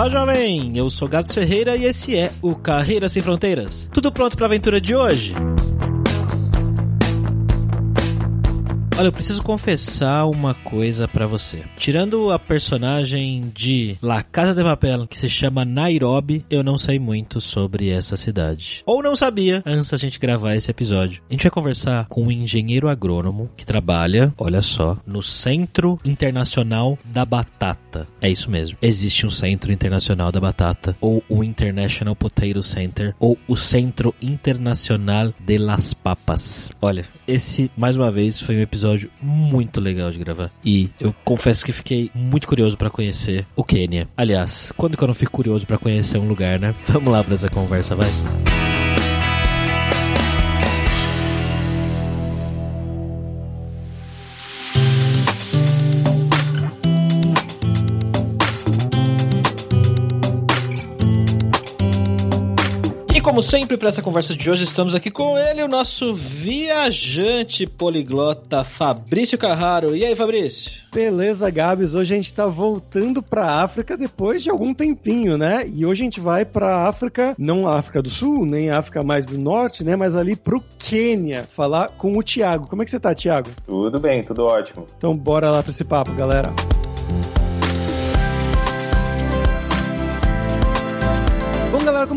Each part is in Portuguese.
Olá, jovem! Eu sou Gato Ferreira e esse é o Carreira Sem Fronteiras. Tudo pronto para a aventura de hoje? Olha, eu preciso confessar uma coisa para você. Tirando a personagem de La Casa de Papel, que se chama Nairobi, eu não sei muito sobre essa cidade. Ou não sabia antes da gente gravar esse episódio. A gente vai conversar com um engenheiro agrônomo que trabalha, olha só, no Centro Internacional da Batata. É isso mesmo. Existe um Centro Internacional da Batata, ou o International Potato Center, ou o Centro Internacional de las Papas. Olha, esse, mais uma vez, foi um episódio episódio muito legal de gravar. E eu confesso que fiquei muito curioso para conhecer o Quênia. Aliás, quando que eu não fico curioso para conhecer um lugar, né? Vamos lá para essa conversa, vai. Como sempre, para essa conversa de hoje, estamos aqui com ele, o nosso viajante poliglota Fabrício Carraro. E aí, Fabrício? Beleza, Gabs. Hoje a gente tá voltando pra África depois de algum tempinho, né? E hoje a gente vai pra África, não a África do Sul, nem a África mais do Norte, né? Mas ali pro Quênia, falar com o Thiago. Como é que você tá, Thiago? Tudo bem, tudo ótimo. Então bora lá pra esse papo, galera. Bom,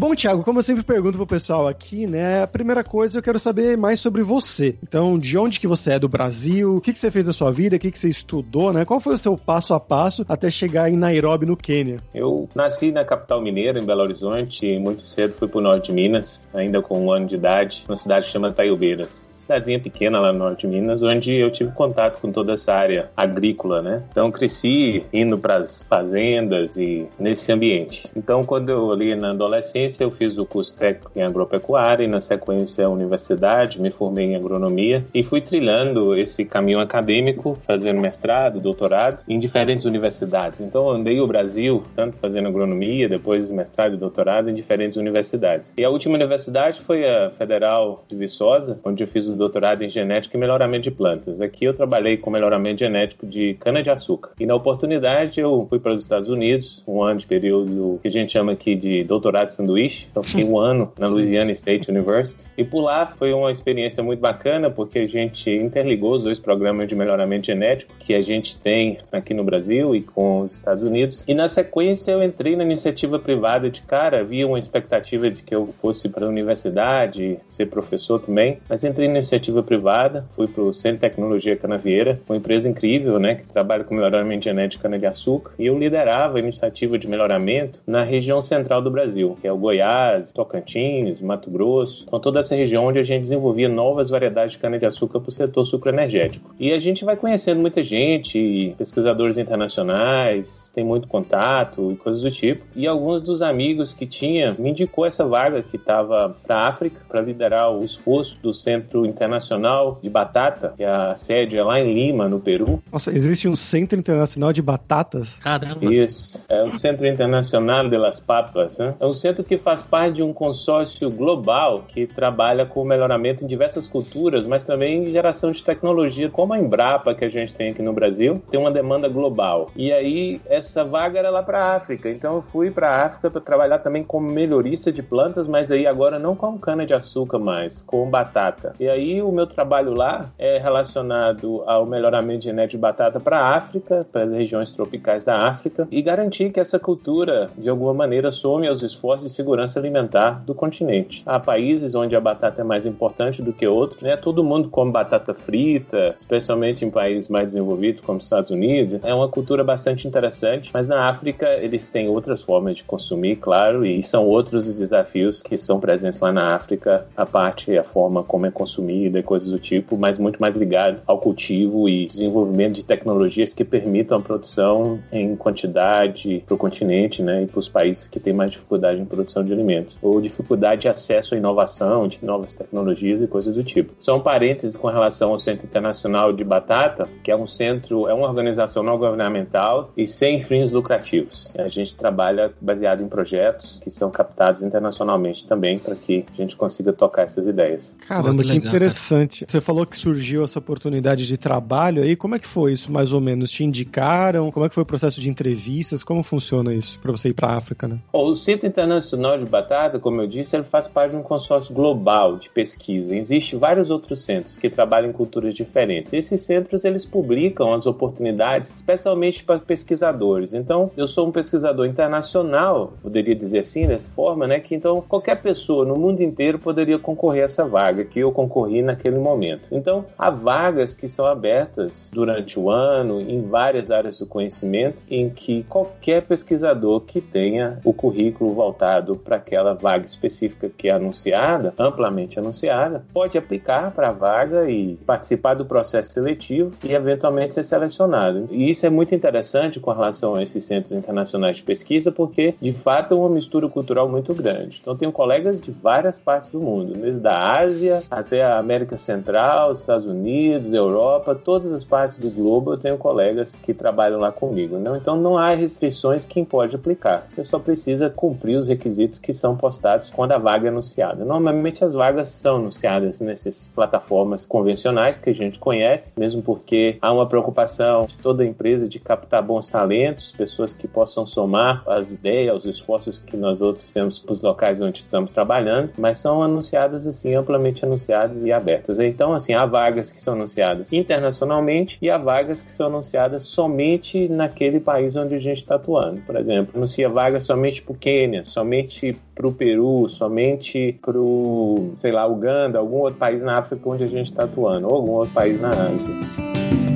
Bom, Thiago, como eu sempre pergunto pro pessoal aqui, né? A primeira coisa eu quero saber mais sobre você. Então, de onde que você é do Brasil? O que, que você fez da sua vida? O que, que você estudou, né? Qual foi o seu passo a passo até chegar em Nairobi, no Quênia? Eu nasci na capital mineira, em Belo Horizonte, e muito cedo fui pro norte de Minas, ainda com um ano de idade, numa cidade chamada Taiobeiras cidadezinha pequena lá no norte de Minas, onde eu tive contato com toda essa área agrícola, né? Então cresci indo para as fazendas e nesse ambiente. Então quando eu ali na adolescência eu fiz o curso técnico em agropecuária e na sequência a universidade, me formei em agronomia e fui trilhando esse caminho acadêmico, fazendo mestrado, doutorado em diferentes universidades. Então andei o Brasil tanto fazendo agronomia, depois mestrado e doutorado em diferentes universidades. E a última universidade foi a Federal de Viçosa, onde eu fiz o doutorado em genética e melhoramento de plantas. Aqui eu trabalhei com melhoramento genético de cana-de-açúcar. E na oportunidade eu fui para os Estados Unidos, um ano de período que a gente chama aqui de doutorado de sanduíche. Então fiquei um ano na Louisiana State University. E por lá foi uma experiência muito bacana porque a gente interligou os dois programas de melhoramento genético que a gente tem aqui no Brasil e com os Estados Unidos. E na sequência eu entrei na iniciativa privada de cara, havia uma expectativa de que eu fosse para a universidade, ser professor também, mas entrei na iniciativa privada, fui para o Centro de Tecnologia Canavieira, uma empresa incrível, né, que trabalha com melhoramento genético de cana-de-açúcar, e eu liderava a iniciativa de melhoramento na região central do Brasil, que é o Goiás, Tocantins, Mato Grosso, então toda essa região onde a gente desenvolvia novas variedades de cana-de-açúcar para o setor sucroenergético. E a gente vai conhecendo muita gente, pesquisadores internacionais, tem muito contato e coisas do tipo, e alguns dos amigos que tinha me indicou essa vaga que estava para a África, para liderar o esforço do Centro Internacional de Batata, que a sede é lá em Lima, no Peru. Nossa, existe um Centro Internacional de Batatas? Caramba! Isso, é o Centro Internacional de las Papas. Né? É um centro que faz parte de um consórcio global que trabalha com o melhoramento em diversas culturas, mas também em geração de tecnologia, como a Embrapa que a gente tem aqui no Brasil, tem uma demanda global. E aí, essa vaga era lá para África, então eu fui para África para trabalhar também como melhorista de plantas, mas aí agora não com cana-de-açúcar mais, com batata. E aí o meu trabalho lá é relacionado ao melhoramento genético de batata para a África, para as regiões tropicais da África, e garantir que essa cultura, de alguma maneira, some aos esforços de segurança alimentar do continente. Há países onde a batata é mais importante do que outros, né? Todo mundo come batata frita, especialmente em países mais desenvolvidos como os Estados Unidos. É uma cultura bastante interessante, mas na África eles têm outras formas de consumir, claro, e são outros os desafios que são presentes lá na África, a parte, a forma como é consumida e coisas do tipo, mas muito mais ligado ao cultivo e desenvolvimento de tecnologias que permitam a produção em quantidade para o continente, né, e para os países que têm mais dificuldade em produção de alimentos, ou dificuldade de acesso à inovação, de novas tecnologias e coisas do tipo. Só um parênteses com relação ao Centro Internacional de Batata, que é um centro, é uma organização não governamental e sem fins lucrativos. A gente trabalha baseado em projetos que são captados internacionalmente também para que a gente consiga tocar essas ideias. Caramba, que, interessante. Você falou que surgiu essa oportunidade de trabalho aí. Como é que foi isso, mais ou menos? Te indicaram? Como é que foi o processo de entrevistas? Como funciona isso para você ir para a África, né? O Centro Internacional de Batata, como eu disse, ele faz parte de um consórcio global de pesquisa. Existem vários outros centros que trabalham em culturas diferentes. Esses centros eles publicam as oportunidades, especialmente para pesquisadores. Então, eu sou um pesquisador internacional, poderia dizer assim, dessa forma, né? Que então qualquer pessoa no mundo inteiro poderia concorrer a essa vaga que eu concorri naquele momento. Então, há vagas que são abertas durante o ano em várias áreas do conhecimento em que qualquer pesquisador que tenha o currículo voltado para aquela vaga específica que é anunciada, amplamente anunciada, pode aplicar para a vaga e participar do processo seletivo e eventualmente ser selecionado. E isso é muito interessante com relação a esses centros internacionais de pesquisa, porque de fato é uma mistura cultural muito grande. Então, tenho colegas de várias partes do mundo, desde a Ásia até a América Central, Estados Unidos, Europa, todas as partes do globo eu tenho colegas que trabalham lá comigo. Não? Então, não há restrições quem pode aplicar. Você só precisa cumprir os requisitos que são postados quando a vaga é anunciada. Normalmente, as vagas são anunciadas nessas plataformas convencionais que a gente conhece, mesmo porque há uma preocupação de toda empresa de captar bons talentos, pessoas que possam somar as ideias, os esforços que nós outros temos para os locais onde estamos trabalhando, mas são anunciadas assim, amplamente anunciadas e abertas. Então, assim, há vagas que são anunciadas internacionalmente e há vagas que são anunciadas somente naquele país onde a gente está atuando. Por exemplo, anuncia vagas somente para o Quênia, somente para o Peru, somente para o, sei lá, Uganda, algum outro país na África onde a gente está atuando, ou algum outro país na Ásia.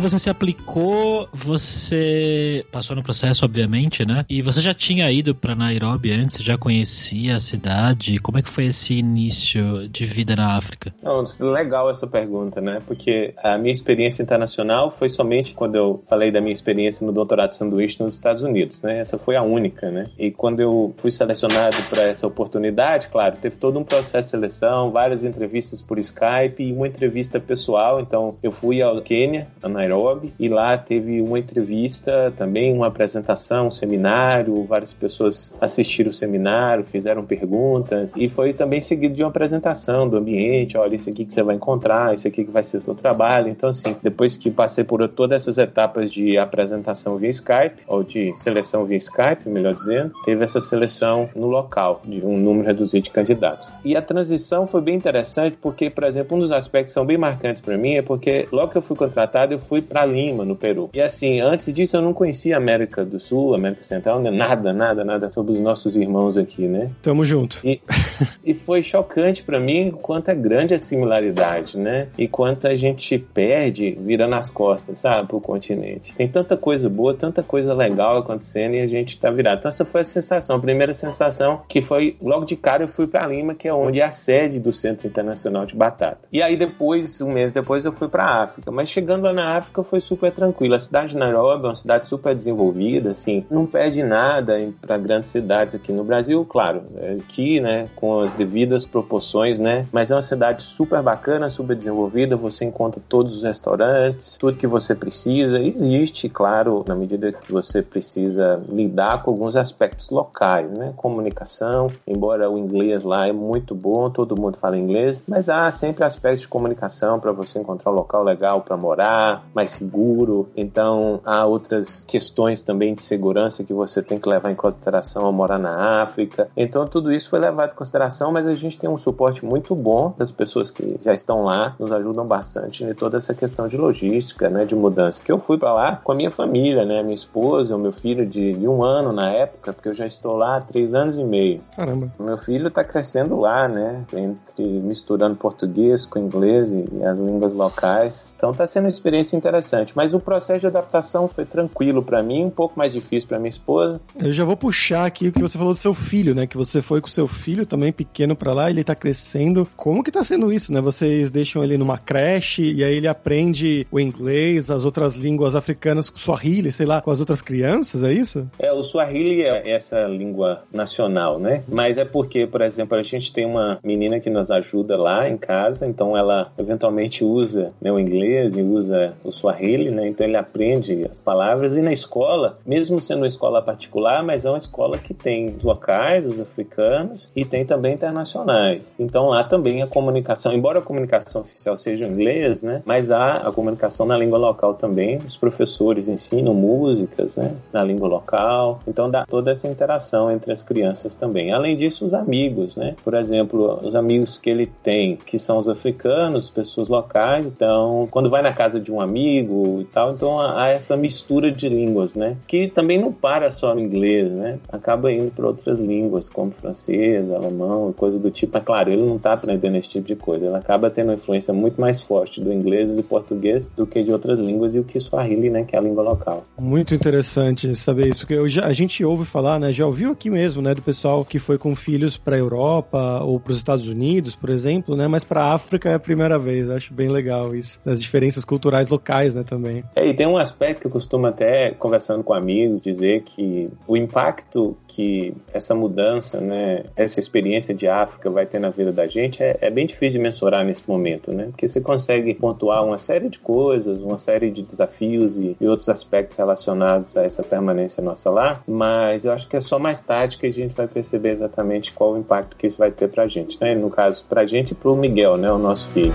Você se aplicou, você passou no processo, obviamente, né? E você já tinha ido para Nairobi antes, já conhecia a cidade? Como é que foi esse início de vida na África? Não, legal essa pergunta, né? Porque a minha experiência internacional foi somente quando eu falei da minha experiência no doutorado de sanduíche nos Estados Unidos, né? Essa foi a única, né? E quando eu fui selecionado para essa oportunidade, claro, teve todo um processo de seleção, várias entrevistas por Skype e uma entrevista pessoal. Então, eu fui ao Quênia, a Nairobi, e lá teve uma entrevista, também uma apresentação, um seminário, várias pessoas assistiram o seminário, fizeram perguntas, e foi também seguido de uma apresentação do ambiente, olha, isso aqui que você vai encontrar, isso aqui que vai ser o seu trabalho. Então, assim, depois que passei por todas essas etapas de apresentação via Skype, ou de seleção via Skype, melhor dizendo, teve essa seleção no local, de um número reduzido de candidatos. E a transição foi bem interessante, porque, por exemplo, um dos aspectos que são bem marcantes para mim é porque logo que eu fui contratado, eu fui para Lima, no Peru. E assim, antes disso eu não conhecia América do Sul, América Central, né? nada, nada, nada sobre os nossos irmãos aqui, né? Tamo junto. E, e foi chocante para mim quanto é grande a similaridade, né? E quanto a gente perde virando as costas, sabe, pro continente. Tem tanta coisa boa, tanta coisa legal acontecendo e a gente tá virado. Então essa foi a sensação, a primeira sensação que foi logo de cara eu fui para Lima, que é onde é a sede do Centro Internacional de Batata. E aí depois, um mês depois eu fui para África, mas chegando lá na África foi super tranquilo. A cidade de Nairobi é uma cidade super desenvolvida, assim, não perde nada para grandes cidades aqui no Brasil, claro, é aqui, né, com as devidas proporções, né, mas é uma cidade super bacana, super desenvolvida, você encontra todos os restaurantes, tudo que você precisa. Existe, claro, na medida que você precisa lidar com alguns aspectos locais, né, comunicação, embora o inglês lá é muito bom, todo mundo fala inglês, mas há sempre aspectos de comunicação para você encontrar um local legal para morar, mais seguro. Então, há outras questões também de segurança que você tem que levar em consideração ao morar na África. Então, tudo isso foi levado em consideração, mas a gente tem um suporte muito bom das pessoas que já estão lá, nos ajudam bastante em toda essa questão de logística, né, de mudança. Que eu fui para lá com a minha família, né, minha esposa, o meu filho de, de, um ano na época, porque eu já estou lá há três anos e meio. Caramba. O meu filho está crescendo lá, né, entre misturando português com inglês e, e as línguas locais. Então está sendo uma experiência interessante. Mas o processo de adaptação foi tranquilo para mim, um pouco mais difícil para minha esposa. Eu já vou puxar aqui o que você falou do seu filho, né? Que você foi com seu filho também pequeno para lá, ele tá crescendo. Como que tá sendo isso, né? Vocês deixam ele numa creche e aí ele aprende o inglês, as outras línguas africanas, o Swahili, sei lá, com as outras crianças, é isso? É, o Swahili é essa língua nacional, né? Mas é porque, por exemplo, a gente tem uma menina que nos ajuda lá em casa, então ela eventualmente usa né, o inglês e usa o Swahili, né? Então ele aprende as palavras e na escola, mesmo sendo uma escola particular, mas é uma escola que tem os locais, os africanos e tem também internacionais. Então lá também a comunicação, embora a comunicação oficial seja em inglês, né? Mas há a comunicação na língua local também. Os professores ensinam músicas, né? Na língua local. Então dá toda essa interação entre as crianças também. Além disso, os amigos, né? Por exemplo, os amigos que ele tem, que são os africanos, pessoas locais. Então, quando vai na casa de um amigo e tal, então há essa mistura de línguas, né? Que também não para só no inglês, né? Acaba indo para outras línguas, como francês, alemão, coisa do tipo. Mas claro, ele não está aprendendo esse tipo de coisa. Ele acaba tendo uma influência muito mais forte do inglês e do português do que de outras línguas e o que Swahili, né? Que é a língua local. Muito interessante saber isso, porque já, a gente ouve falar, né? Já ouviu aqui mesmo, né? Do pessoal que foi com filhos para a Europa ou para os Estados Unidos, por exemplo, né? Mas para a África é a primeira vez. Acho bem legal isso. Diferenças culturais locais, né? Também. É, e tem um aspecto que eu costumo até, conversando com amigos, dizer que o impacto que essa mudança, né? Essa experiência de África vai ter na vida da gente é, é bem difícil de mensurar nesse momento, né? Porque você consegue pontuar uma série de coisas, uma série de desafios e, e outros aspectos relacionados a essa permanência nossa lá, mas eu acho que é só mais tarde que a gente vai perceber exatamente qual o impacto que isso vai ter pra gente, né? No caso, pra gente e pro Miguel, né? O nosso filho.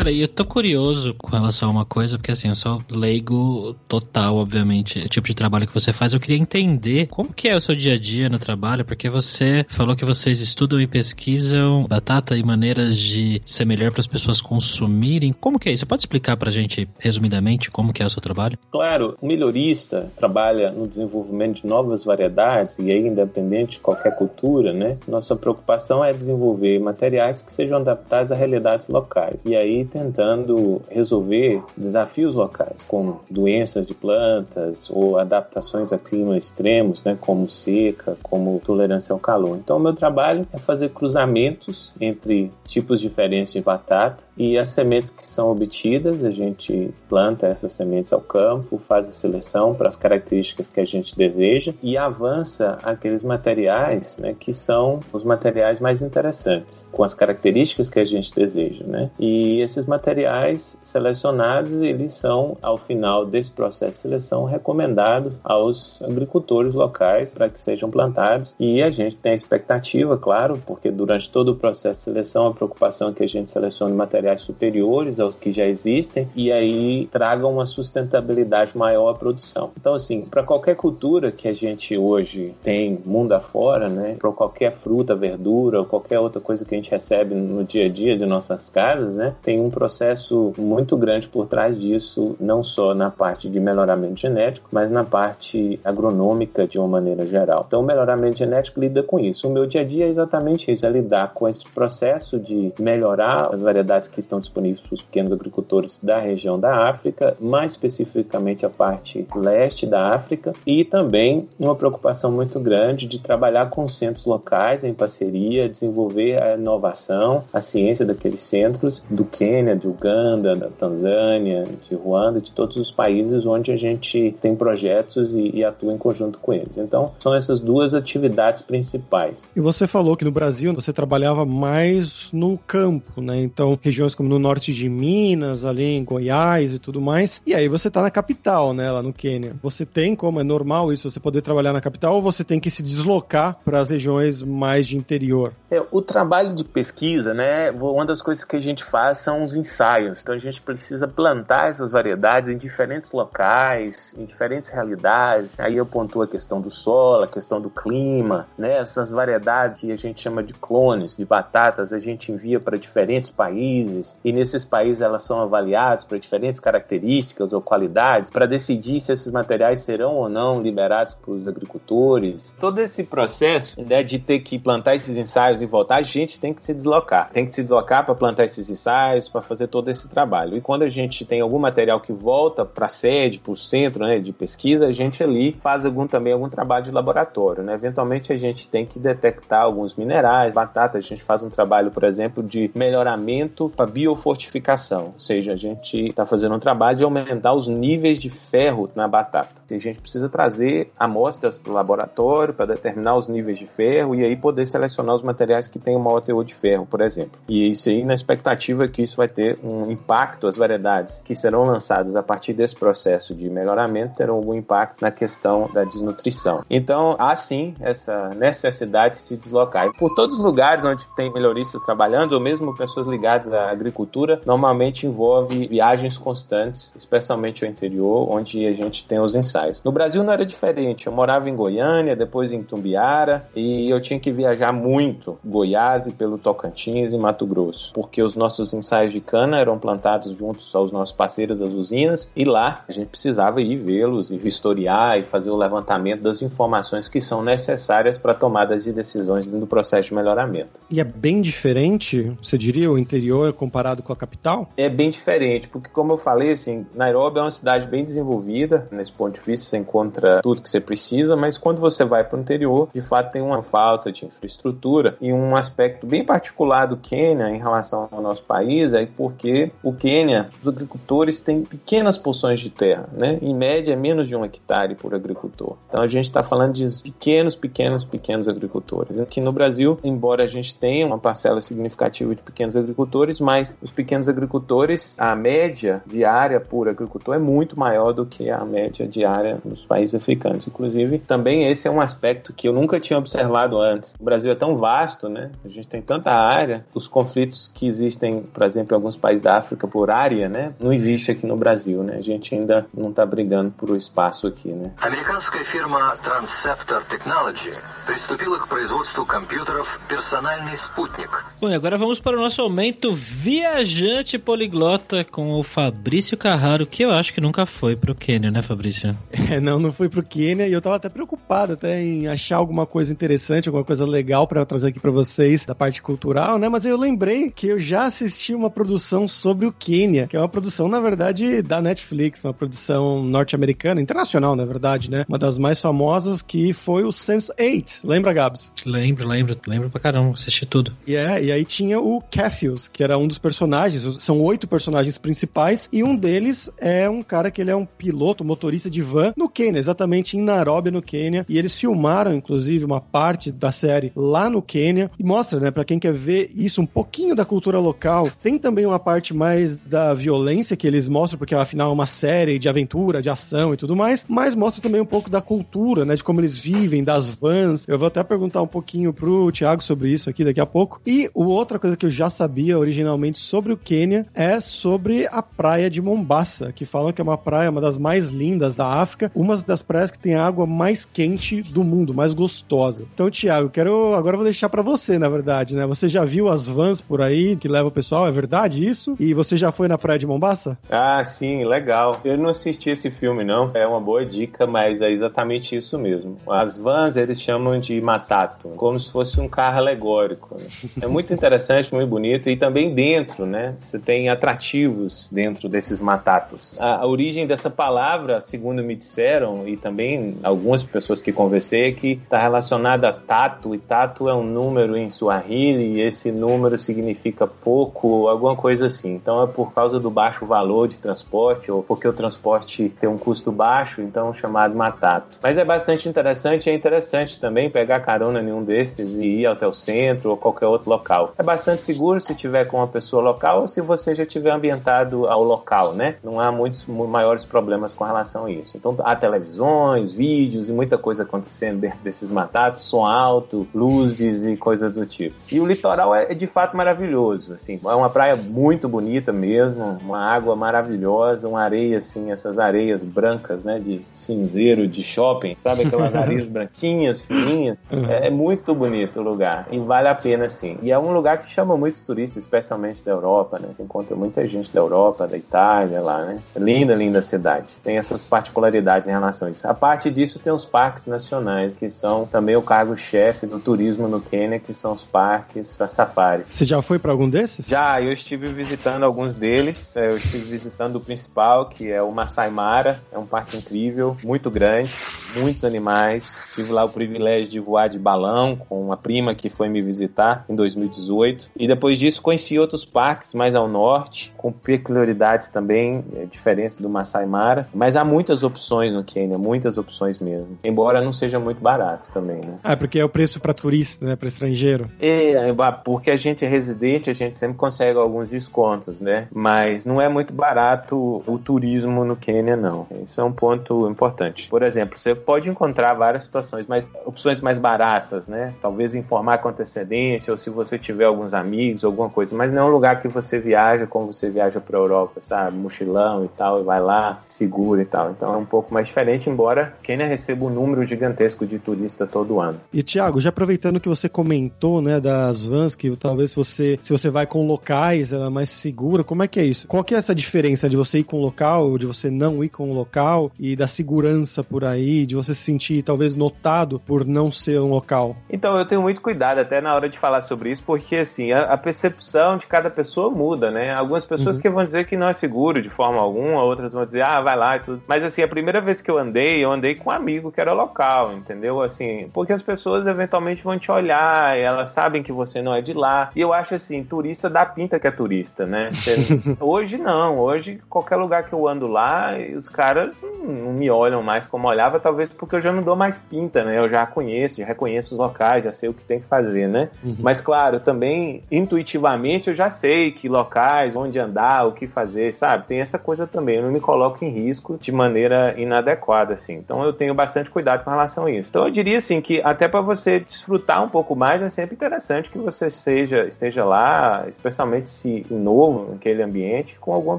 Cara, e eu tô curioso com relação a uma coisa, porque assim, eu sou leigo total, obviamente, o tipo de trabalho que você faz. Eu queria entender como que é o seu dia a dia no trabalho, porque você falou que vocês estudam e pesquisam batata e maneiras de ser melhor para as pessoas consumirem. Como que é isso? Você pode explicar pra gente, resumidamente, como que é o seu trabalho? Claro, o melhorista trabalha no desenvolvimento de novas variedades, e aí independente de qualquer cultura, né? Nossa preocupação é desenvolver materiais que sejam adaptados a realidades locais. E aí tentando resolver desafios locais, como doenças de plantas ou adaptações a climas extremos, né, como seca, como tolerância ao calor. Então, o meu trabalho é fazer cruzamentos entre tipos diferentes de batata e as sementes que são obtidas, a gente planta essas sementes ao campo, faz a seleção para as características que a gente deseja e avança aqueles materiais né, que são os materiais mais interessantes, com as características que a gente deseja. Né? E esses materiais selecionados, eles são, ao final desse processo de seleção, recomendados aos agricultores locais para que sejam plantados. E a gente tem a expectativa, claro, porque durante todo o processo de seleção, a preocupação é que a gente selecione materiais superiores aos que já existem e aí tragam uma sustentabilidade maior à produção. Então, assim, para qualquer cultura que a gente hoje tem mundo afora, né, para qualquer fruta, verdura ou qualquer outra coisa que a gente recebe no dia a dia de nossas casas, né, tem um processo muito grande por trás disso, não só na parte de melhoramento genético, mas na parte agronômica de uma maneira geral. Então, o melhoramento genético lida com isso. O meu dia a dia é exatamente isso, é lidar com esse processo de melhorar as variedades que estão disponíveis para os pequenos agricultores da região da África, mais especificamente a parte leste da África, e também uma preocupação muito grande de trabalhar com centros locais em parceria, desenvolver a inovação, a ciência daqueles centros do Quênia, de Uganda, da Tanzânia, de Ruanda, de todos os países onde a gente tem projetos e, e atua em conjunto com eles. Então, são essas duas atividades principais. E você falou que no Brasil você trabalhava mais no campo, né? Então, regiões regiões como no norte de Minas, ali em Goiás e tudo mais. E aí você tá na capital, né, lá no Quênia. Você tem como é normal isso, você poder trabalhar na capital ou você tem que se deslocar para as regiões mais de interior? É, o trabalho de pesquisa, né, uma das coisas que a gente faz são os ensaios. Então a gente precisa plantar essas variedades em diferentes locais, em diferentes realidades. Aí eu pontuo a questão do solo, a questão do clima, né, essas variedades que a gente chama de clones de batatas, a gente envia para diferentes países e nesses países elas são avaliadas para diferentes características ou qualidades para decidir se esses materiais serão ou não liberados para os agricultores. Todo esse processo né, de ter que plantar esses ensaios e voltar, a gente tem que se deslocar. Tem que se deslocar para plantar esses ensaios, para fazer todo esse trabalho. E quando a gente tem algum material que volta para a sede, para o centro né, de pesquisa, a gente ali faz algum, também algum trabalho de laboratório. Né? Eventualmente a gente tem que detectar alguns minerais, batata, a gente faz um trabalho, por exemplo, de melhoramento para biofortificação, ou seja, a gente está fazendo um trabalho de aumentar os níveis de ferro na batata. A gente precisa trazer amostras para o laboratório para determinar os níveis de ferro e aí poder selecionar os materiais que têm maior teor de ferro, por exemplo. E isso aí na expectativa que isso vai ter um impacto, as variedades que serão lançadas a partir desse processo de melhoramento terão algum impacto na questão da desnutrição. Então, há sim essa necessidade de se deslocar. E por todos os lugares onde tem melhoristas trabalhando, ou mesmo pessoas ligadas agricultura, normalmente envolve viagens constantes, especialmente ao interior, onde a gente tem os ensaios. No Brasil não era diferente. Eu morava em Goiânia, depois em Tumbiara, e eu tinha que viajar muito Goiás e pelo Tocantins e Mato Grosso, porque os nossos ensaios de cana eram plantados juntos aos nossos parceiros das usinas, e lá a gente precisava ir vê-los e vistoriar e fazer o levantamento das informações que são necessárias para tomadas de decisões no processo de melhoramento. E é bem diferente, você diria, o interior comparado com a capital? É bem diferente, porque como eu falei, assim, Nairobi é uma cidade bem desenvolvida, nesse ponto de vista você encontra tudo que você precisa, mas quando você vai para o interior, de fato tem uma falta de infraestrutura e um aspecto bem particular do Quênia em relação ao nosso país é porque o Quênia, os agricultores têm pequenas porções de terra, né? Em média, é menos de um hectare por agricultor. Então a gente está falando de pequenos, pequenos, pequenos agricultores. Aqui no Brasil, embora a gente tenha uma parcela significativa de pequenos agricultores, mas os pequenos agricultores, a média diária por agricultor é muito maior do que a média diária nos países africanos. Inclusive, também esse é um aspecto que eu nunca tinha observado antes. O Brasil é tão vasto, né? A gente tem tanta área, os conflitos que existem, por exemplo, em alguns países da África por área, né? Não existe aqui no Brasil, né? A gente ainda não está brigando por o espaço aqui, né? Американская фирма Transceptor Technology приступила к производству компьютеров «Персональный спутник». Bom, e agora vamos para o nosso aumento viajante poliglota com o Fabrício Carraro, que eu acho que nunca foi pro Quênia, né, Fabrício? É, não, não fui pro Quênia e eu tava até preocupado até em achar alguma coisa interessante, alguma coisa legal para trazer aqui para vocês da parte cultural, né? Mas eu lembrei que eu já assisti uma produção sobre o Quênia, que é uma produção, na verdade, da Netflix, uma produção norte-americana, internacional, na verdade, né? Uma das mais famosas que foi o Sense8. Lembra, Gabs? Lembro, lembro, lembro pra caramba, assisti tudo. E é, e aí tinha o Cafius, que era um dos personagens, são oito personagens principais, e um deles é um cara que ele é um piloto, motorista de van no Quênia, exatamente em Nairobi, no Quênia, e eles filmaram, inclusive, uma parte da série lá no Quênia, e mostra, né, pra quem quer ver isso, um pouquinho da cultura local. Tem também uma parte mais da violência que eles mostram, porque afinal é uma série de aventura, de ação e tudo mais, mas mostra também um pouco da cultura, né, de como eles vivem, das vans. Eu vou até perguntar um pouquinho pro Thiago sobre isso aqui daqui a pouco. E outra coisa que eu já sabia originalmente sobre o Quênia é sobre a praia de Mombasa, que falam que é uma praia, uma das mais lindas da África, uma das praias que tem a água mais quente do mundo, mais gostosa. Então, Thiago, eu quero agora eu vou deixar para você, na verdade, né? Você já viu as vans por aí que leva o pessoal? É verdade isso? E você já foi na praia de Mombasa? Ah, sim, legal. Eu não assisti esse filme não. É uma boa dica, mas é exatamente isso mesmo. As vans eles chamam de matato, como se fosse um carro alegórico. Né? É muito interessante, muito bonito e também dentro, né? Você tem atrativos dentro desses matatos. A, a origem dessa palavra, segundo me disseram e também algumas pessoas que conversei, é que está relacionada a tato e tato é um número em Swahili e esse número significa pouco, alguma coisa assim. Então é por causa do baixo valor de transporte ou porque o transporte tem um custo baixo, então chamado matato. Mas é bastante interessante é interessante também pegar carona em um desses e ir até o centro ou qualquer outro local. É bastante seguro se tiver com uma pessoa local ou se você já tiver ambientado ao local, né? Não há muitos maiores problemas com relação a isso. Então há televisões, vídeos e muita coisa acontecendo dentro desses matatos, som alto, luzes e coisas do tipo. E o litoral é, é de fato maravilhoso, assim, é uma praia muito bonita mesmo, uma água maravilhosa, uma areia assim, essas areias brancas, né, de cinzeiro de shopping, sabe aquelas areias branquinhas, fininhas. É, é muito bonito o lugar e vale a pena sim. E é um lugar que chama muitos turistas, especialmente da Europa, né? Você encontra muita gente da Europa, da Itália lá, né? Linda, linda cidade. Tem essas particularidades em relação a isso. A parte disso tem os parques nacionais, que são também o cargo-chefe do turismo no Quênia, que são os parques para safari. Você já foi para algum desses? Já, eu estive visitando alguns deles. É, eu estive visitando o principal, que é o Masai Mara. É um parque incrível, muito grande, muitos animais. Tive lá o privilégio de voar de balão com uma prima que foi me visitar em 2018. E depois disso conheci outros parques mais ao norte, com peculiaridades também, é, diferentes do Masai Mara. Mas há muitas opções no Quênia, muitas opções mesmo. Embora não seja muito barato também, né? Ah, porque é o preço para turista, né? Para estrangeiro. É, é porque a gente é residente, a gente sempre consegue alguns descontos, né? Mas não é muito barato o turismo no Quênia, não. Isso é um ponto importante. Por exemplo, você pode encontrar várias situações, mas opções mais baratas, né? Talvez informar com antecedência, ou se você tiver alguns amigos, alguma coisa, mas não é um lugar que você viaja como você viaja para Europa, sabe? Mochilão e tal, e vai lá, segura e tal. Então é um pouco mais diferente, embora Quênia receba um número gigantesco de turista todo ano. E Tiago, já aproveitando que você comentou, né, das vans, que talvez você, se você vai com locais, ela é mais segura, como é que é isso? Qual que é essa diferença de você ir com o local, de você não ir com o local, e da segurança por aí, de você se sentir talvez notado por não ser um local? Então, eu tenho muito cuidado até na hora de falar sobre isso, porque assim, a, a percepção de cada pessoa muda, né? Algumas pessoas uhum. que vão dizer que não é seguro de forma alguma, outras vão dizer, ah, vai lá e tudo. Mas assim, a primeira vez que eu andei, eu andei com um amigo que era local, entendeu? Assim, porque as pessoas eventualmente vão te olhar, elas sabem que você não é de lá. E eu acho assim, turista dá pinta que é turista, né? hoje não, hoje qualquer lugar que eu ando lá, os caras não me olham mais como olhava, talvez porque eu já não dou mais pinta, né? Eu já conheço, já reconheço os locais, já sei o que tem que fazer, né? Uhum. Mas claro, também intuitivamente eu já sei que locais, onde andar, o que fazer, sabe? Tem essa coisa também, eu não me coloco em risco de maneira inadequada, assim. Então eu tenho bastante cuidado com relação a isso. Então eu diria assim que até para você desfrutar um pouco mais é sempre interessante que você seja, esteja lá, especialmente se novo naquele ambiente, com alguma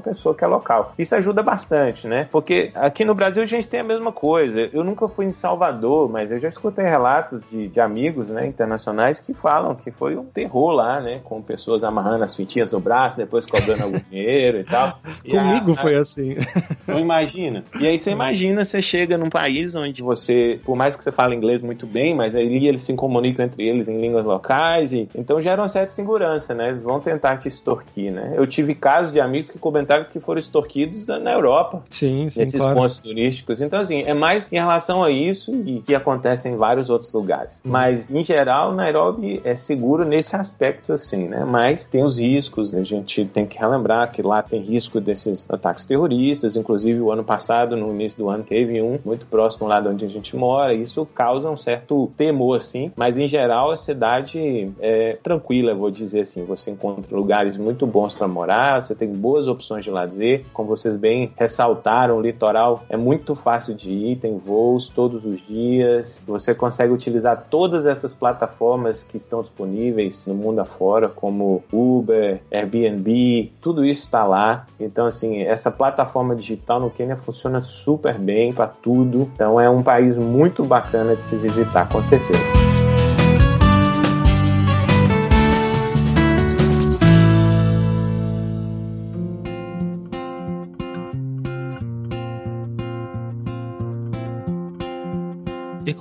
pessoa que é local. Isso ajuda bastante, né? Porque aqui no Brasil a gente tem a mesma coisa. Eu nunca fui em Salvador, mas eu já escutei relatos de, de amigos né, internacionais que falam que foi um terror lá, né? Com pessoas amarrando fitinhas no braço, depois cobrando algum dinheiro e tal. E Comigo a, foi assim. Não imagina. E aí você imagina, você chega num país onde você, por mais que você fale inglês muito bem, mas aí eles se comunicam entre eles em línguas locais, e então gera uma certa segurança, né? Eles vão tentar te extorquir, né? Eu tive casos de amigos que comentaram que foram extorquidos na Europa. Sim, sim, Nesses claro. pontos turísticos. Então, assim, é mais em relação a isso e que acontece em vários outros lugares. Hum. Mas, em geral, Nairobi é seguro nesse aspecto, assim, né? Mas tem os riscos, a gente tem que relembrar que lá tem risco desses ataques terroristas, inclusive o ano passado, no início do ano, teve um muito próximo lá de onde a gente mora, isso causa um certo temor, assim, mas em geral a cidade é tranquila, vou dizer assim, você encontra lugares muito bons para morar, você tem boas opções de lazer, como vocês bem ressaltaram, o litoral é muito fácil de ir, tem voos todos os dias, você consegue utilizar todas essas plataformas que estão disponíveis no mundo afora, como Uber, Airbnb, tudo isso está lá. Então, assim, essa plataforma digital no Quênia funciona super bem para tudo. Então, é um país muito bacana de se visitar, com certeza.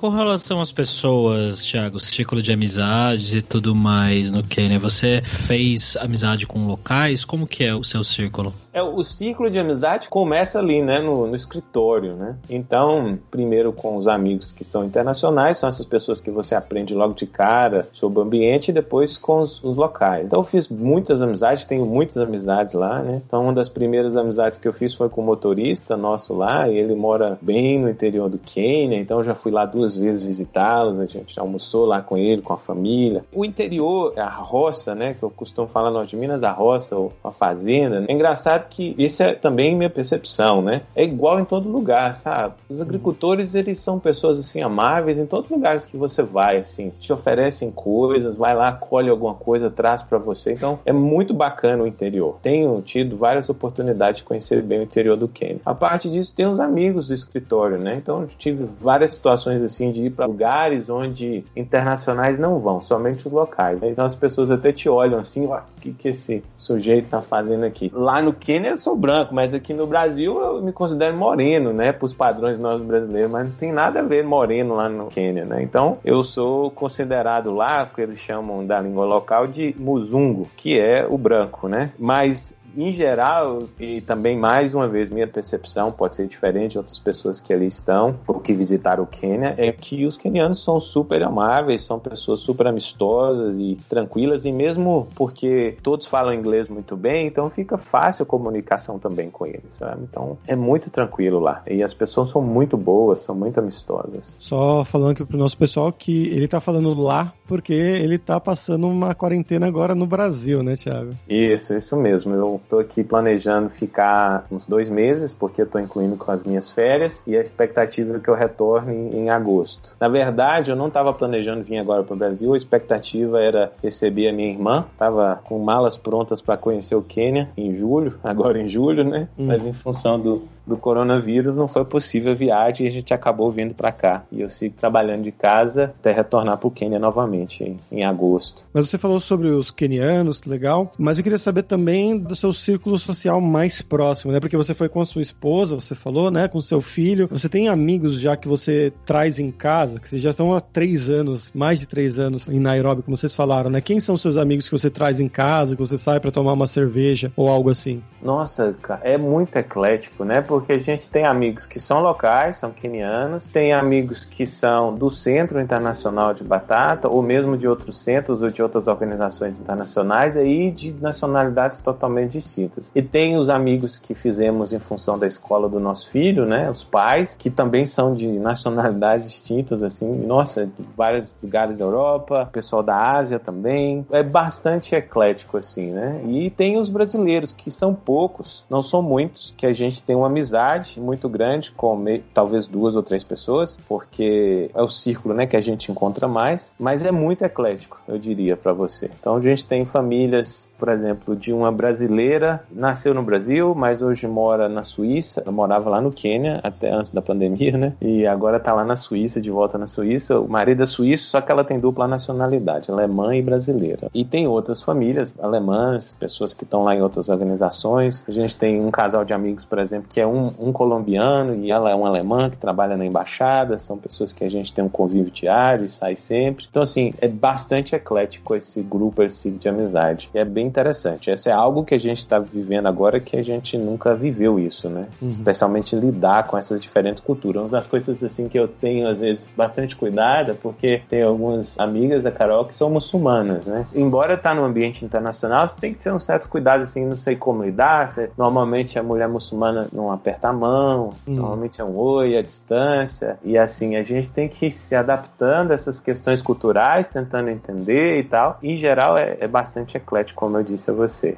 Com relação às pessoas, Thiago, círculo de amizades e tudo mais no Quênia, você fez amizade com locais? Como que é o seu círculo? É, o ciclo de amizade começa ali, né, no, no, escritório, né? Então, primeiro com os amigos que são internacionais, são essas pessoas que você aprende logo de cara sobre o ambiente, e depois com os, os locais. Então, eu fiz muitas amizades, tenho muitas amizades lá, né? Então, uma das primeiras amizades que eu fiz foi com o motorista nosso lá, e ele mora bem no interior do Quênia, então eu já fui lá duas vezes visitá-los, a gente almoçou lá com ele, com a família. O interior, a roça, né, que eu costumo falar Norte de Minas, a roça ou a fazenda, é engraçado que isso é também minha percepção, né? É igual em todo lugar, sabe? Os agricultores, eles são pessoas assim amáveis em todos os lugares que você vai, assim, te oferecem coisas, vai lá, colhe alguma coisa, traz para você. Então, é muito bacana o interior. Tenho tido várias oportunidades de conhecer bem o interior do Quênia. A parte disso, tem os amigos do escritório, né? Então, tive várias situações assim de ir para lugares onde internacionais não vão, somente os locais. Então, as pessoas até te olham assim, o que, que esse sujeito tá fazendo aqui? Lá no Quênia eu sou branco, mas aqui no Brasil eu me considero moreno, né? Os padrões nós brasileiros, mas não tem nada a ver moreno lá no Quênia, né? Então, eu sou considerado lá, que eles chamam da língua local, de muzungo, que é o branco, né? Mas em geral, e também mais uma vez, minha percepção pode ser diferente de outras pessoas que ali estão ou que visitaram o Quênia, é que os quenianos são super amáveis, são pessoas super amistosas e tranquilas, e mesmo porque todos falam inglês muito bem, então fica fácil a comunicação também com eles, sabe? Então é muito tranquilo lá. E as pessoas são muito boas, são muito amistosas. Só falando aqui pro nosso pessoal que ele tá falando lá porque ele tá passando uma quarentena agora no Brasil, né, Thiago? Isso, isso mesmo. Eu Estou aqui planejando ficar uns dois meses, porque eu estou incluindo com as minhas férias, e a expectativa é que eu retorne em agosto. Na verdade, eu não estava planejando vir agora para o Brasil, a expectativa era receber a minha irmã, estava com malas prontas para conhecer o Quênia em julho, agora em julho, né? Hum. Mas em função do, do coronavírus não foi possível a viagem e a gente acabou vindo para cá. E eu sigo trabalhando de casa até retornar para o Quênia novamente em, em, agosto. Mas você falou sobre os quenianos, legal. Mas eu queria saber também do seu círculo social mais próximo, né? Porque você foi com a sua esposa, você falou, né? Com seu filho. Você tem amigos já que você traz em casa, que vocês já estão há três anos, mais de três anos em Nairobi, como vocês falaram, né? Quem são seus amigos que você traz em casa, que você sai para tomar uma cerveja ou algo assim? Nossa, cara, é muito eclético, né? Porque a gente tem amigos que são locais, são quenianos, tem amigos que são do Centro Internacional de Batata, ou mesmo de outros centros ou de outras organizações internacionais, aí de nacionalidades totalmente distintas. E tem os amigos que fizemos em função da escola do nosso filho, né, os pais, que também são de nacionalidades distintas, assim, nossa, de vários lugares da Europa, pessoal da Ásia também, é bastante eclético, assim, né, e tem os brasileiros, que são poucos, não são muitos, que a gente tem uma amizade muito grande com talvez duas ou três pessoas, porque é o círculo, né, que a gente encontra mais, mas é muito eclético, eu diria para você. Então a gente tem famílias por exemplo, de uma brasileira, nasceu no Brasil, mas hoje mora na Suíça. Ela morava lá no Quênia até antes da pandemia, né? E agora tá lá na Suíça, de volta na Suíça. O marido é suíço, só que ela tem dupla nacionalidade, alemã e brasileira. E tem outras famílias alemãs, pessoas que estão lá em outras organizações. A gente tem um casal de amigos, por exemplo, que é um, um colombiano e ela é um alemã que trabalha na embaixada. São pessoas que a gente tem um convívio diário sai sempre. Então, assim, é bastante eclético esse grupo, esse de amizade. É bem interessante. Essa é algo que a gente está vivendo agora que a gente nunca viveu isso, né? Uhum. Especialmente lidar com essas diferentes culturas. Uma das coisas assim que eu tenho às vezes bastante cuidado, porque tem algumas amigas da Carol que são muçulmanas, né? Embora tá no ambiente internacional, você tem que ter um certo cuidado assim, não sei como lidar. Você, normalmente a mulher muçulmana não aperta a mão, uhum. normalmente é um oi à distância e assim a gente tem que ir se adaptando a essas questões culturais, tentando entender e tal. Em geral é, é bastante eclético, como eu eu disse a você.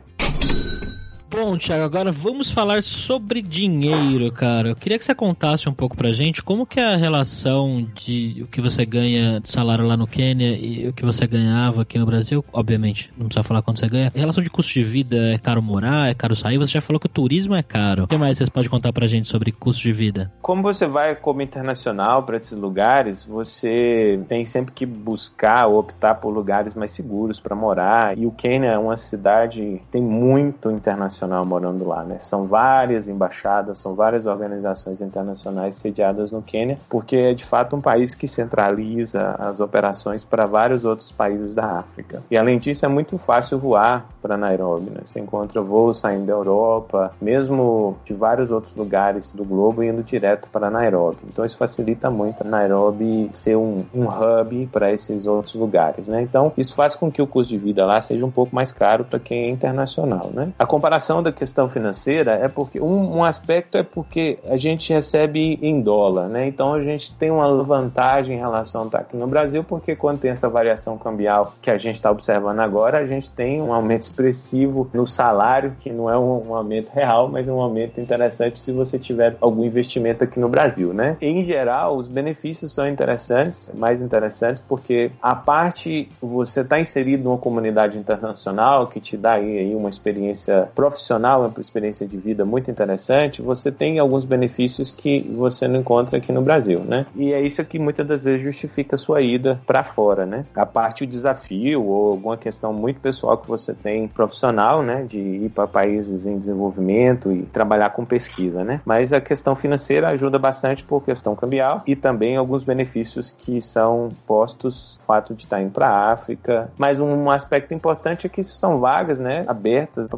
Bom, Thiago, agora vamos falar sobre dinheiro, cara. Eu queria que você contasse um pouco pra gente como que é a relação de o que você ganha de salário lá no Quênia e o que você ganhava aqui no Brasil. Obviamente, não precisa falar quanto você ganha. Em relação de custo de vida, é caro morar, é caro sair? Você já falou que o turismo é caro. O que mais você pode contar pra gente sobre custo de vida? Como você vai como internacional para esses lugares, você tem sempre que buscar ou optar por lugares mais seguros para morar. E o Quênia é uma cidade que tem muito internacional internacional morando lá, né? São várias embaixadas, são várias organizações internacionais sediadas no Quênia, porque é de fato um país que centraliza as operações para vários outros países da África. E além disso, é muito fácil voar para Nairobi, né? Você encontra voos saindo da Europa, mesmo de vários outros lugares do globo, indo direto para Nairobi. Então isso facilita muito Nairobi ser um, um hub para esses outros lugares, né? Então isso faz com que o custo de vida lá seja um pouco mais caro para quem é internacional, né? A comparação da questão financeira é porque um, um aspecto é porque a gente recebe em dólar, né? Então a gente tem uma vantagem em relação a estar aqui no Brasil, porque quando tem essa variação cambial que a gente está observando agora, a gente tem um aumento expressivo no salário, que não é um, um aumento real, mas é um aumento interessante se você tiver algum investimento aqui no Brasil, né? Em geral, os benefícios são interessantes, mais interessantes, porque a parte você está inserido numa comunidade internacional que te dá aí, aí uma experiência profissional, uma experiência de vida muito interessante, você tem alguns benefícios que você não encontra aqui no Brasil, né? E é isso que muitas das vezes justifica a sua ida para fora, né? A parte o desafio ou alguma questão muito pessoal que você tem profissional, né, de ir para países em desenvolvimento e trabalhar com pesquisa, né? Mas a questão financeira ajuda bastante por questão cambial e também alguns benefícios que são postos, fato de estar indo para a África. Mas um aspecto importante é que são vagas, né, abertas para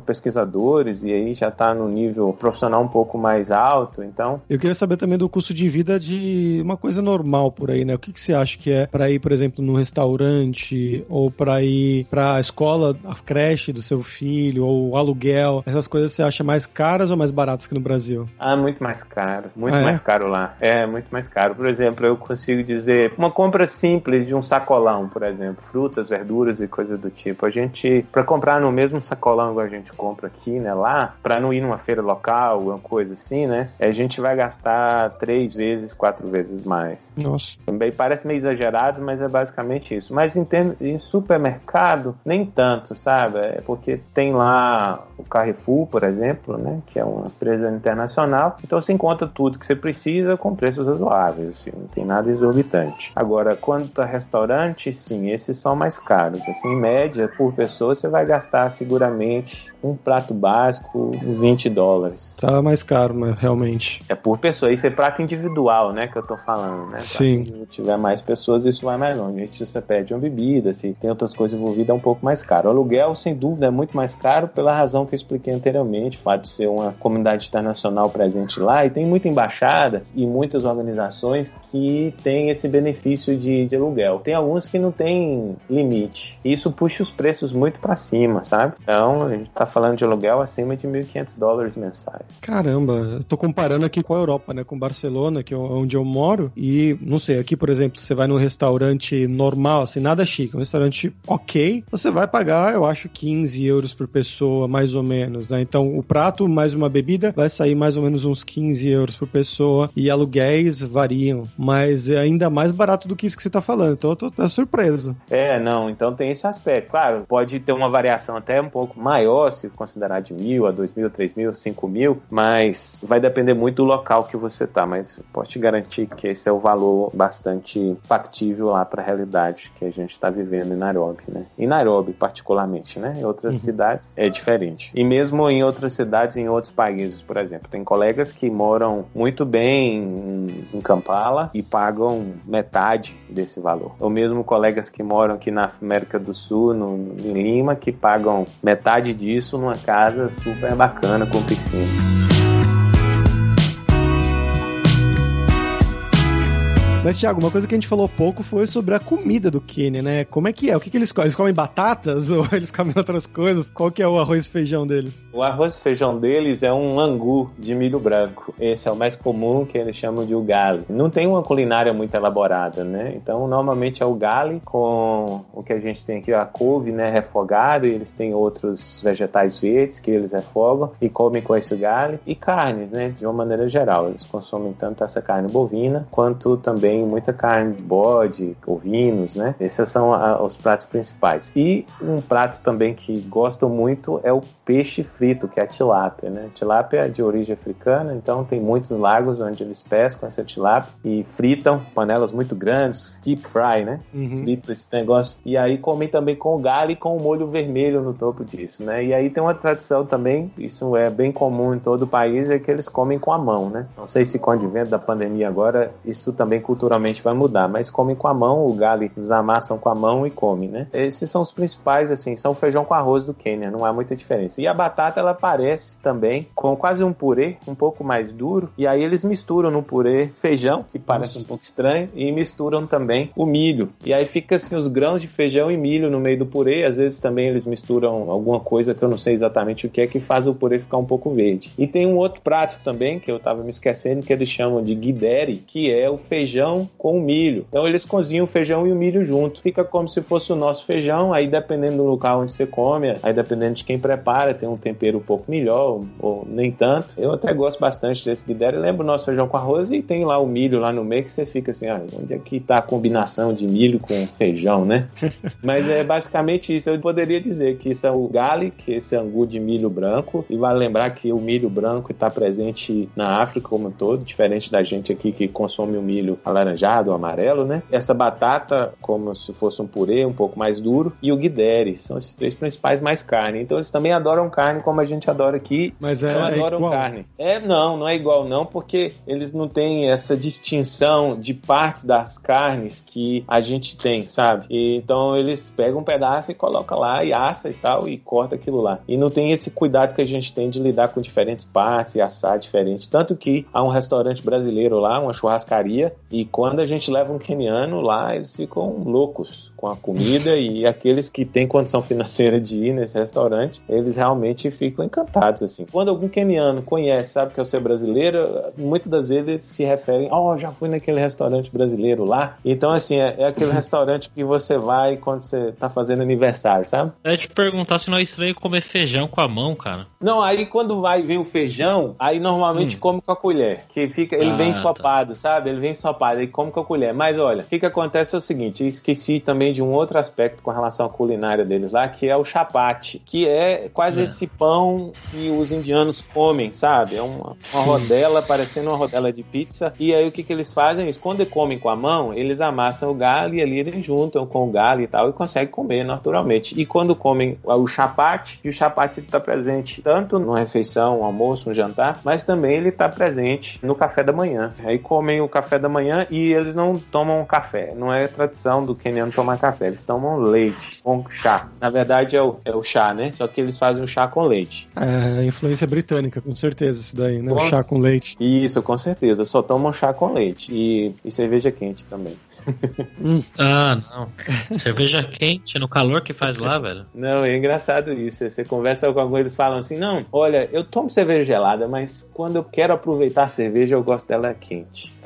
pesquisadores e aí já está no nível profissional um pouco mais alto, então... Eu queria saber também do custo de vida de uma coisa normal por aí, né? O que, que você acha que é para ir, por exemplo, no restaurante ou para ir para a escola, a creche do seu filho ou aluguel? Essas coisas você acha mais caras ou mais baratas que no Brasil? Ah, muito mais caro. Muito ah, mais é? caro lá. É, muito mais caro. Por exemplo, eu consigo dizer, uma compra simples de um sacolão, por exemplo, frutas, verduras e coisas do tipo. A gente, para comprar no mesmo sacolão que a gente compra aqui, né, lá, para não ir numa feira local, uma coisa assim, né, a gente vai gastar três vezes, quatro vezes mais. Nossa. Também parece meio exagerado, mas é basicamente isso. Mas em, em supermercado, nem tanto, sabe? É porque tem lá o Carrefour, por exemplo, né, que é uma empresa internacional, então você encontra tudo que você precisa com preços razoáveis, assim, não tem nada exorbitante. Agora, quanto a restaurante, sim, esses são mais caros. Assim, em média, por pessoa, você vai gastar seguramente um prato básico 20 dólares. Tá mais caro, mas realmente. É por pessoa. Isso é prato individual, né, que eu tô falando, né? Sim. Se tiver mais pessoas, isso vai mais longe. Se você pede uma bebida, se tem outras coisas envolvidas, é um pouco mais caro. O aluguel, sem dúvida, é muito mais caro pela razão que eu expliquei anteriormente, o fato de ser uma comunidade internacional presente lá, e tem muita embaixada e muitas organizações que têm esse benefício de, de aluguel. Tem alguns que não tem limite. Isso puxa os preços muito para cima, sabe? Então, a gente tá falando de aluguel acima de 1.500 dólares mensais. Caramba, eu tô comparando aqui com a Europa, né? Com Barcelona, que é onde eu moro, e não sei, aqui, por exemplo, você vai num restaurante normal, assim, nada chique, um restaurante ok, você vai pagar, eu acho, 15 euros por pessoa, mais ou menos, né? Então, o prato mais uma bebida vai sair mais ou menos uns 15 euros por pessoa e aluguéis variam, mas é ainda mais barato do que isso que você tá falando. Então, eu tô, surpreso. É, não, então tem esse aspecto. Claro, pode ter uma variação até um pouco maior, se considerar de mil a dois mil, três mil, cinco mil, mas vai depender muito do local que você tá. Mas posso te garantir que esse é o valor bastante factível lá para a realidade que a gente está vivendo em Nairobi, né? Em Nairobi, particularmente, né? Em outras uhum. cidades é diferente. E mesmo em outras cidades, em outros países, por exemplo. Tem colegas que moram muito bem em Kampala e pagam metade desse valor. Ou mesmo colegas que moram aqui na América do Sul, no, em Lima, que pagam metade disso numa casa super bacana com piscina. Mas, Thiago, uma coisa que a gente falou pouco foi sobre a comida do Quênia, né? Como é que é? O que, que eles comem? Eles comem batatas ou eles comem outras coisas? Qual que é o arroz e feijão deles? O arroz e feijão deles é um angu de milho branco. Esse é o mais comum, que eles chamam de ugali. Não tem uma culinária muito elaborada, né? Então, normalmente é o ugali com o que a gente tem aqui, a couve, né, refogado, e eles têm outros vegetais verdes que eles refogam e comem com esse ugali. E carnes, né, de uma maneira geral. Eles consomem tanto essa carne bovina quanto também tem muita carne de bode, ovinos, né? Esses são a, os pratos principais. E um prato também que gosto muito é o peixe frito, que é a tilápia, né? Tilápia é de origem africana, então tem muitos lagos onde eles pescam essa tilápia e fritam, panelas muito grandes, deep fry, né? Uhum. Frito esse negócio. E aí comem também com galho e com o molho vermelho no topo disso, né? E aí tem uma tradição também, isso é bem comum em todo o país, é que eles comem com a mão, né? Não sei se com o advento da pandemia agora, isso também culturalmente vai mudar, mas comem com a mão, o galho eles amassam com a mão e comem, né? Esses são os principais, assim, são feijão com arroz do Quênia, não há muita diferença. E a batata, ela aparece também com quase um purê, um pouco mais duro, e aí eles misturam no purê feijão, que parece um pouco estranho, e misturam também o milho. E aí fica assim os grãos de feijão e milho no meio do purê, às vezes também eles misturam alguma coisa que eu não sei exatamente o que é, que faz o purê ficar um pouco verde. E tem um outro prato também, que eu tava me esquecendo, que eles chamam de guideri, que é o feijão com o milho. Então eles cozinham o feijão e o milho junto. Fica como se fosse o nosso feijão, aí dependendo do local onde você come, aí dependendo de quem prepara, tem um tempero um pouco melhor, ou nem tanto. Eu até gosto bastante desse guideri. Lembro o nosso feijão com arroz e tem lá o milho lá no meio que você fica assim, ah, onde é que tá a combinação de milho com feijão, né? Mas é basicamente isso. Eu poderia dizer que isso é o é esse angu de milho branco. E vale lembrar que o milho branco está presente na África como um todo, diferente da gente aqui que consome o milho alaranjado, amarelo, né? Essa batata, como se fosse um purê, um pouco mais duro, e o guideri. São esses três principais mais carne. Então eles também adoram carne como a gente adora aqui. Mas é, Não é adoram igual. carne. É, não, não é igual não, porque eles não têm essa distinção de partes das carnes que a gente tem, sabe? E, então eles pegam um pedaço e colocam lá e assa e tal e corta aquilo lá. E não tem esse cuidado que a gente tem de lidar com diferentes partes e assar diferente. Tanto que há um restaurante brasileiro lá, uma churrascaria, e quando a gente leva um keniano lá, eles ficam loucos com a comida e aqueles que têm condição financeira de ir nesse restaurante, eles realmente ficam encantados assim. Quando algum keniano conhece, sabe que é o ser brasileiro, muitas das vezes eles se referem, oh, já fui naquele restaurante brasileiro lá. Então assim, é, é aquele restaurante que você vai quando você tá fazendo aniversário, sabe? Eu ia te perguntar se não é estranho comer feijão com a mão, cara. Não, aí quando vai ver o feijão, aí normalmente come com a colher, que fica, ele Ah, vem tá. ensopado, sabe? Ele vem ensopado, aí come com a colher. Mas olha, o que que acontece é o seguinte, eu esqueci também de um outro aspecto com relação à culinária deles lá, que é o chapate, que é quase É. esse pão que os indianos comem, sabe? É uma, uma rodela, parecendo uma rodela de pizza. E aí o que que eles fazem? Eles, quando comem com a mão, eles amassam o galho e ali eles juntam com o galho e tal e conseguem comer naturalmente. E quando comem o chapate, e o chapate está presente tanto numa refeição, um almoço, um jantar, mas também ele está presente no café da manhã. Aí comem o café da manhã e eles não tomam café. Não é tradição do queniano tomar café, eles tomam leite com chá. Na verdade é o, é o chá, né? Só que eles fazem o chá com leite. É, influência britânica, com certeza, isso daí, né? O Nossa. chá com leite. Isso, com certeza. Só tomam chá com leite e, e cerveja quente também. Ah, não. Cerveja quente no calor que faz lá, velho. Não, é engraçado isso. Você conversa com alguém, eles falam assim: não, olha, eu tomo cerveja gelada, mas quando eu quero aproveitar a cerveja, eu gosto dela quente.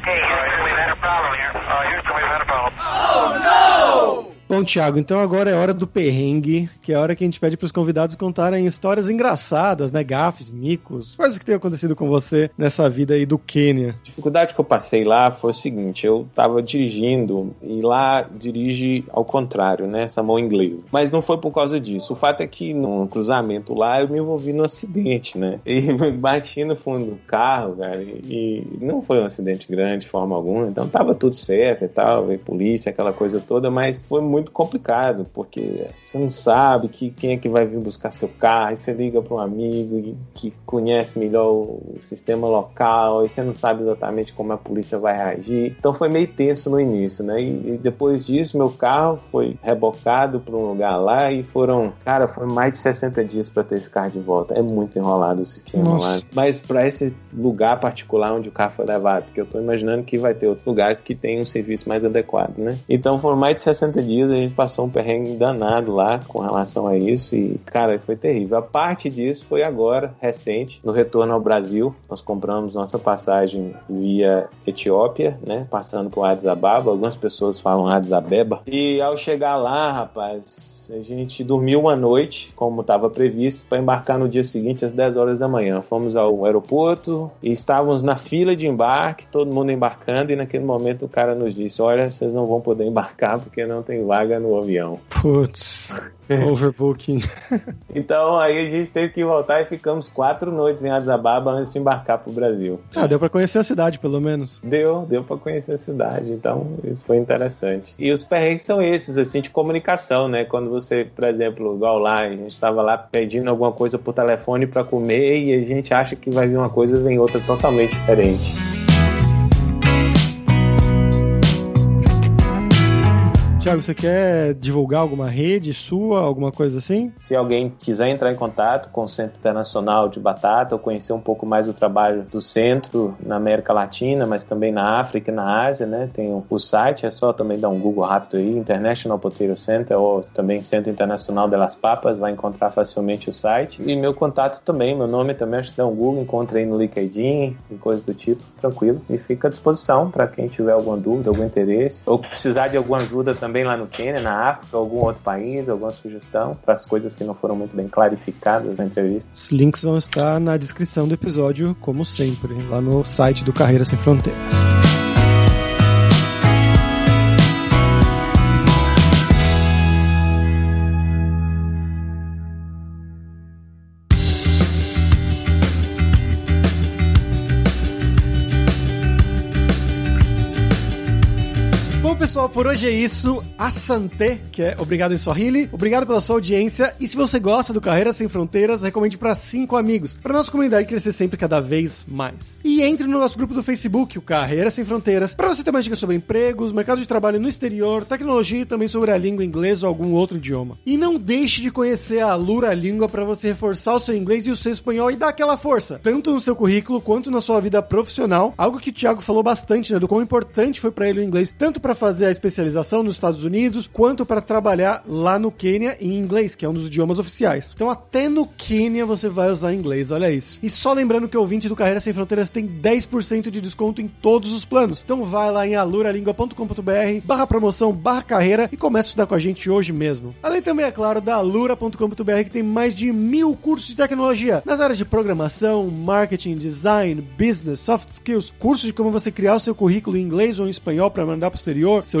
Okay, Houston, we've had a problem here. Uh, had a problem. Bom, Thiago, então agora é hora do perrengue, que é a hora que a gente pede pros convidados contarem histórias engraçadas, né? Gafes, micos, coisas que tenham acontecido com você nessa vida aí do Quênia. A dificuldade que eu passei lá foi o seguinte: eu tava dirigindo e lá dirige ao contrário, né? Essa mão inglesa. Mas não foi por causa disso. O fato é que no cruzamento lá eu me envolvi num acidente, né? E bati no fundo do carro, cara. E não foi um acidente grande de forma alguma. Então tava tudo certo e tal. Veio polícia, aquela coisa toda. Mas foi muito complicado, porque você não sabe que, quem é que vai vir buscar seu carro. Aí você liga para um amigo que conhece melhor o sistema local. E você não sabe exatamente como a polícia vai reagir. Então foi meio tenso no início, né? E, e depois disso, meu carro foi rebocado para um lugar lá e foram, cara, foi mais de 60 dias para ter esse carro de volta. É muito enrolado o Nossa. lá. Mas para esse lugar particular onde o carro foi levado, porque eu tô imaginando que vai ter outros lugares que tem um serviço mais adequado, né? Então foram mais de 60 dias, a gente passou um perrengue danado lá com relação a isso e, cara, foi terrível. A parte disso foi agora, recente, no retorno ao Brasil. Nós compramos nossa passagem via Etiópia, né? Passando por Addis Ababa. Algumas pessoas falam Addis Abeba. E ao chegar lá, rapaz, A gente dormiu uma noite, como estava previsto, para embarcar no dia seguinte às 10 horas da manhã. Fomos ao aeroporto e estávamos na fila de embarque, todo mundo embarcando, e naquele momento o cara nos disse: Olha, vocês não vão poder embarcar porque não tem vaga no avião. Putz. Overbooking. então aí a gente teve que voltar e ficamos quatro noites em Addis Ababa antes de embarcar pro Brasil. Ah, deu para conhecer a cidade, pelo menos. Deu, deu para conhecer a cidade. Então isso foi interessante. E os perrengues são esses, assim, de comunicação, né? Quando você, por exemplo, igual lá, a gente estava lá pedindo alguma coisa por telefone para comer e a gente acha que vai vir uma coisa e vem outra totalmente diferente. Tiago, você quer divulgar alguma rede sua, alguma coisa assim? Se alguém quiser entrar em contato com o Centro Internacional de Batata ou conhecer um pouco mais do trabalho do centro na América Latina, mas também na África e na Ásia, né? Tem o, site, é só também dar um Google rápido aí, International Potato Center ou também Centro Internacional de Las Papas, vai encontrar facilmente o site. E meu contato também, meu nome também, acho que dá um Google, encontra aí no LinkedIn e coisas do tipo, tranquilo. E fica à disposição para quem tiver alguma dúvida, algum interesse ou precisar de alguma ajuda também também lá no Quênia, na África, algum outro país, alguma sugestão para as coisas que não foram muito bem clarificadas na entrevista? Os links vão estar na descrição do episódio, como sempre, lá no site do Carreira Sem Fronteiras. Por hoje é isso. Asante, que é obrigado em Swahili. Obrigado pela sua audiência. E se você gosta do Carreira Sem Fronteiras, recomende para cinco amigos, para nossa comunidade crescer sempre cada vez mais. E entre no nosso grupo do Facebook, o Carreira Sem Fronteiras, para você ter mais dicas sobre empregos, mercado de trabalho no exterior, tecnologia e também sobre a língua inglesa ou algum outro idioma. E não deixe de conhecer a Lura Língua para você reforçar o seu inglês e o seu espanhol e dar aquela força, tanto no seu currículo quanto na sua vida profissional. Algo que o Thiago falou bastante, né, do quão importante foi para ele o inglês, tanto para fazer a especialização nos Estados Unidos, quanto para trabalhar lá no Quênia em inglês, que é um dos idiomas oficiais. Então até no Quênia você vai usar inglês, olha isso. E só lembrando que o ouvinte do Carreira Sem Fronteiras tem 10% de desconto em todos os planos. Então vai lá em aluralingua.com.br barra promoção, barra carreira e começa a estudar com a gente hoje mesmo. Além também, é claro, da alura.com.br que tem mais de mil cursos de tecnologia nas áreas de programação, marketing, design, business, soft skills, cursos de como você criar o seu currículo em inglês ou em espanhol para mandar pro exterior, seu